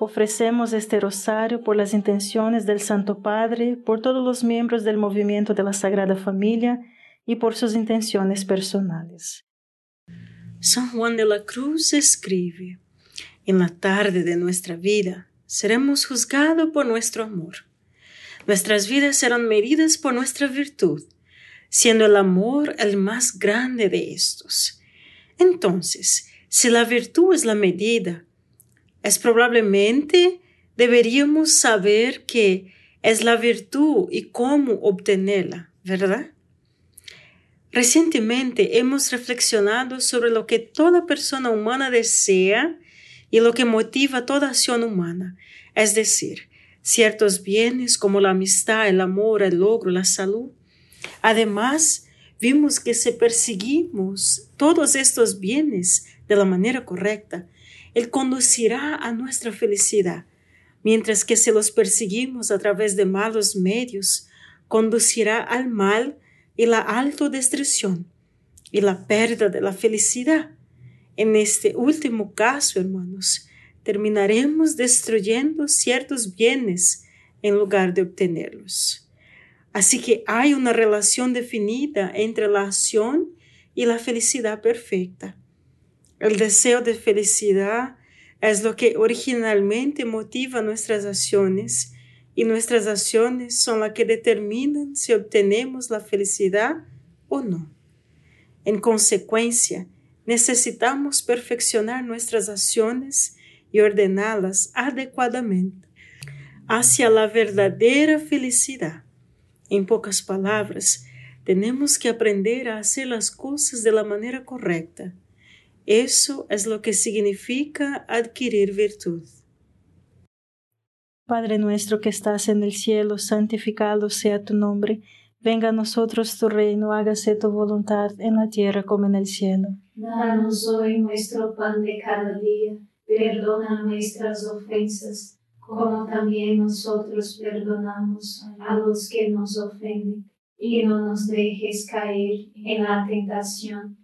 Ofrecemos este rosario por las intenciones del Santo Padre, por todos los miembros del movimiento de la Sagrada Familia y por sus intenciones personales. San Juan de la Cruz escribe, en la tarde de nuestra vida seremos juzgados por nuestro amor. Nuestras vidas serán medidas por nuestra virtud, siendo el amor el más grande de estos. Entonces, si la virtud es la medida, es probablemente deberíamos saber qué es la virtud y cómo obtenerla, ¿verdad? Recientemente hemos reflexionado sobre lo que toda persona humana desea y lo que motiva toda acción humana, es decir, ciertos bienes como la amistad, el amor, el logro, la salud. Además, vimos que si perseguimos todos estos bienes de la manera correcta, él conducirá a nuestra felicidad, mientras que si los perseguimos a través de malos medios, conducirá al mal y la autodestrucción y la pérdida de la felicidad. En este último caso, hermanos, terminaremos destruyendo ciertos bienes en lugar de obtenerlos. Así que hay una relación definida entre la acción y la felicidad perfecta. El deseo de felicidad es lo que originalmente motiva nuestras acciones y nuestras acciones son las que determinan si obtenemos la felicidad o no. En consecuencia, necesitamos perfeccionar nuestras acciones y ordenarlas adecuadamente hacia la verdadera felicidad. En pocas palabras, tenemos que aprender a hacer las cosas de la manera correcta eso es lo que significa adquirir virtud. Padre nuestro que estás en el cielo, santificado sea tu nombre. Venga a nosotros tu reino, hágase tu voluntad en la tierra como en el cielo. Danos hoy nuestro pan de cada día, perdona nuestras ofensas, como también nosotros perdonamos a los que nos ofenden, y no nos dejes caer en la tentación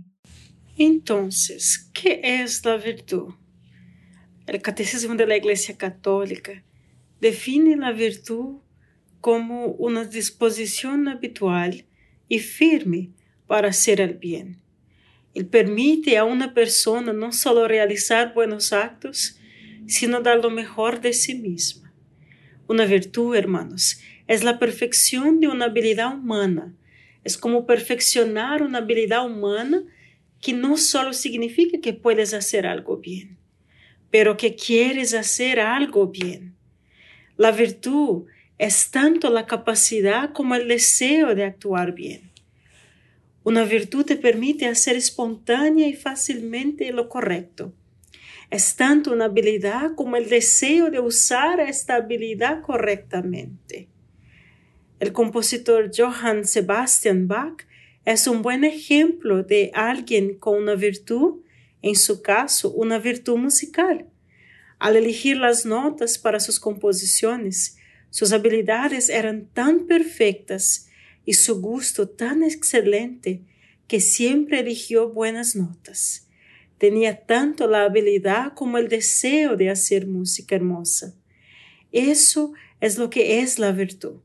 Entonces, ¿qué es la virtud? El Catecismo de la Iglesia Católica define la virtud como una disposición habitual y firme para hacer el bien. Él permite a una persona no solo realizar buenos actos, sino dar lo mejor de sí misma. Una virtud, hermanos, es la perfección de una habilidad humana. Es como perfeccionar una habilidad humana que no solo significa que puedes hacer algo bien, pero que quieres hacer algo bien. La virtud es tanto la capacidad como el deseo de actuar bien. Una virtud te permite hacer espontánea y fácilmente lo correcto. Es tanto una habilidad como el deseo de usar esta habilidad correctamente. El compositor Johann Sebastian Bach es un buen ejemplo de alguien con una virtud, en su caso, una virtud musical. Al elegir las notas para sus composiciones, sus habilidades eran tan perfectas y su gusto tan excelente que siempre eligió buenas notas. Tenía tanto la habilidad como el deseo de hacer música hermosa. Eso es lo que es la virtud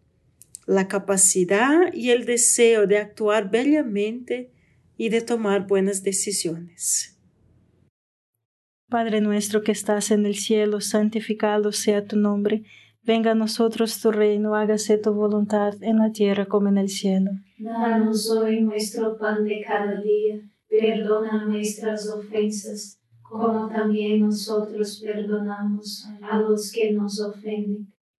la capacidad y el deseo de actuar bellamente y de tomar buenas decisiones. Padre nuestro que estás en el cielo, santificado sea tu nombre. Venga a nosotros tu reino, hágase tu voluntad en la tierra como en el cielo. Danos hoy nuestro pan de cada día, perdona nuestras ofensas, como también nosotros perdonamos a los que nos ofenden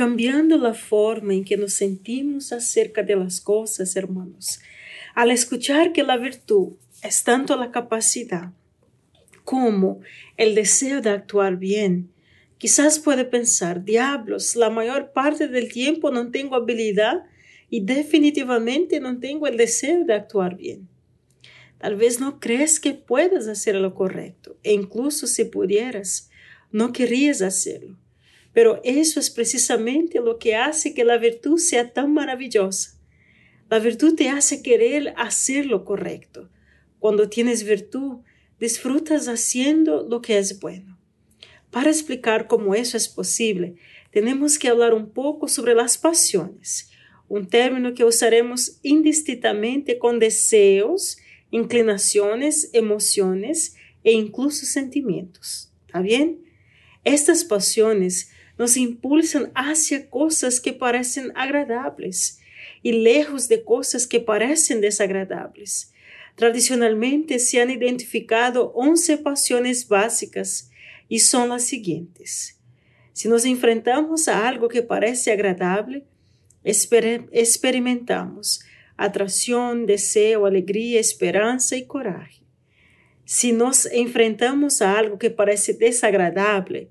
Cambiando la forma en que nos sentimos acerca de las cosas, hermanos, al escuchar que la virtud es tanto la capacidad como el deseo de actuar bien, quizás puede pensar, diablos, la mayor parte del tiempo no tengo habilidad y definitivamente no tengo el deseo de actuar bien. Tal vez no crees que puedas hacer lo correcto e incluso si pudieras, no querrías hacerlo. Pero eso es precisamente lo que hace que la virtud sea tan maravillosa. La virtud te hace querer hacer lo correcto. Cuando tienes virtud, disfrutas haciendo lo que es bueno. Para explicar cómo eso es posible, tenemos que hablar un poco sobre las pasiones, un término que usaremos indistintamente con deseos inclinaciones, emociones e incluso sentimientos. ¿Está? Estas pasiones nos impulsan hacia cosas que parecen agradables y lejos de cosas que parecen desagradables. Tradicionalmente se han identificado 11 pasiones básicas y son las siguientes. Si nos enfrentamos a algo que parece agradable, experimentamos atracción, deseo, alegría, esperanza y coraje. Si nos enfrentamos a algo que parece desagradable,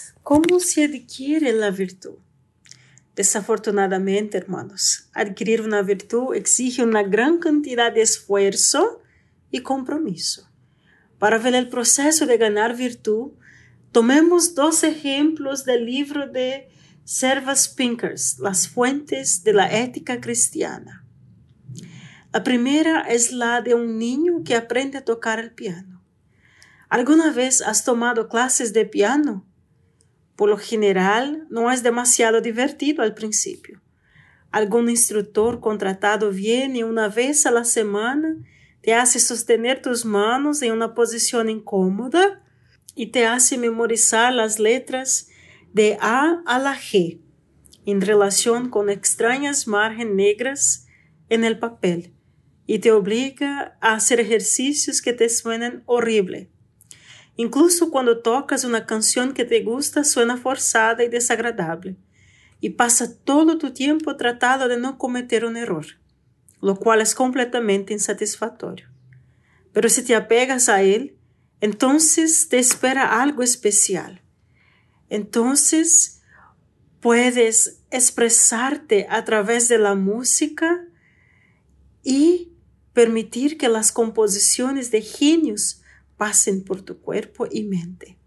¿cómo se adquiere la virtud? Desafortunadamente, hermanos, adquirir una virtud exige una gran cantidad de esfuerzo y compromiso. Para ver el proceso de ganar virtud, tomemos dos ejemplos del libro de Servas Pinkers, las fuentes de la ética cristiana. La primera es la de un niño que aprende a tocar el piano. ¿Alguna vez has tomado clases de piano? Por lo general, no es demasiado divertido al principio. Algún instructor contratado viene una vez a la semana, te hace sostener tus manos en una posición incómoda y te hace memorizar las letras de A a la G, en relación con extrañas margen negras en el papel, y te obliga a hacer ejercicios que te suenan horrible. Incluso cuando tocas una canción que te gusta, suena forzada y desagradable, y pasa todo tu tiempo tratando de no cometer un error, lo cual es completamente insatisfactorio. Pero si te apegas a él, entonces te espera algo especial entonces puedes expresarte a través de la música y permitir que las composiciones de genios pasen por tu cuerpo y mente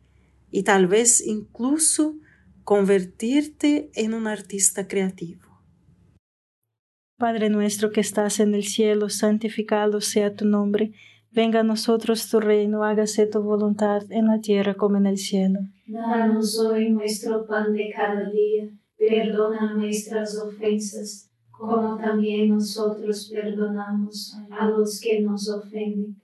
y tal vez incluso convertirte en un artista creativo. Padre nuestro que estás en el cielo, santificado sea tu nombre Venga a nosotros tu reino, hágase tu voluntad en la tierra como en el cielo. Danos hoy nuestro pan de cada día, perdona nuestras ofensas, como también nosotros perdonamos a los que nos ofenden,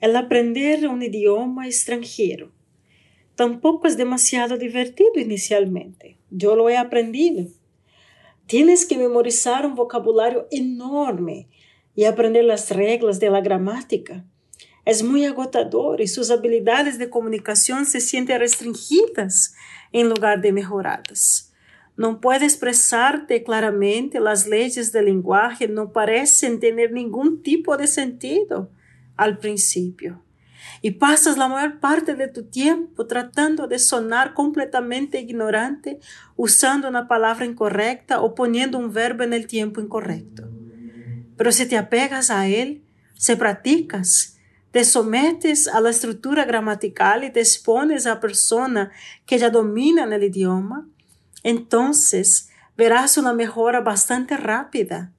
el aprender un idioma extranjero. Tampoco es demasiado divertido inicialmente. Yo lo he aprendido. Tienes que memorizar un vocabulario enorme y aprender las reglas de la gramática. Es muy agotador y sus habilidades de comunicación se sienten restringidas en lugar de mejoradas. No puede expresarte claramente, las leyes del lenguaje no parecen tener ningún tipo de sentido al principio. Y pasas la mayor parte de tu tiempo tratando de sonar completamente ignorante, usando una palabra incorrecta o poniendo un verbo en el tiempo incorrecto. Pero si te apegas a él, se practicas, te sometes a la estructura gramatical y te expones a persona que ya dominan el idioma, entonces verás una mejora bastante rápida.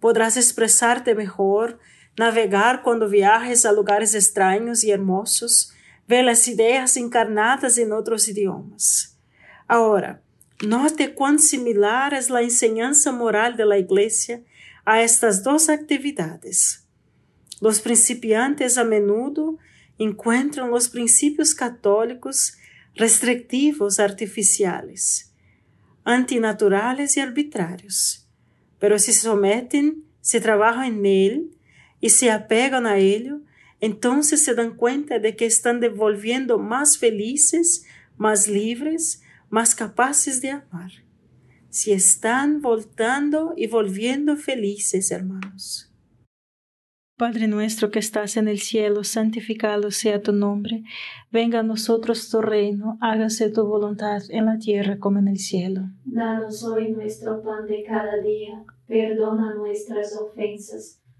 Podrás expresarte mejor, navegar cuando viajes a lugares extraños y hermosos, ver las ideas encarnadas en otros idiomas. Ahora, note cuán similar es la enseñanza moral de la Iglesia a estas dos actividades. Los principiantes a menudo encuentran los principios católicos restrictivos artificiales, antinaturales y arbitrarios, pero si se someten, se trabaja en él, y se apegan a ello, entonces se dan cuenta de que están devolviendo más felices, más libres, más capaces de amar. Si están voltando y volviendo felices, hermanos. Padre nuestro que estás en el cielo, santificado sea tu nombre. Venga a nosotros tu reino, hágase tu voluntad en la tierra como en el cielo. Danos hoy nuestro pan de cada día, perdona nuestras ofensas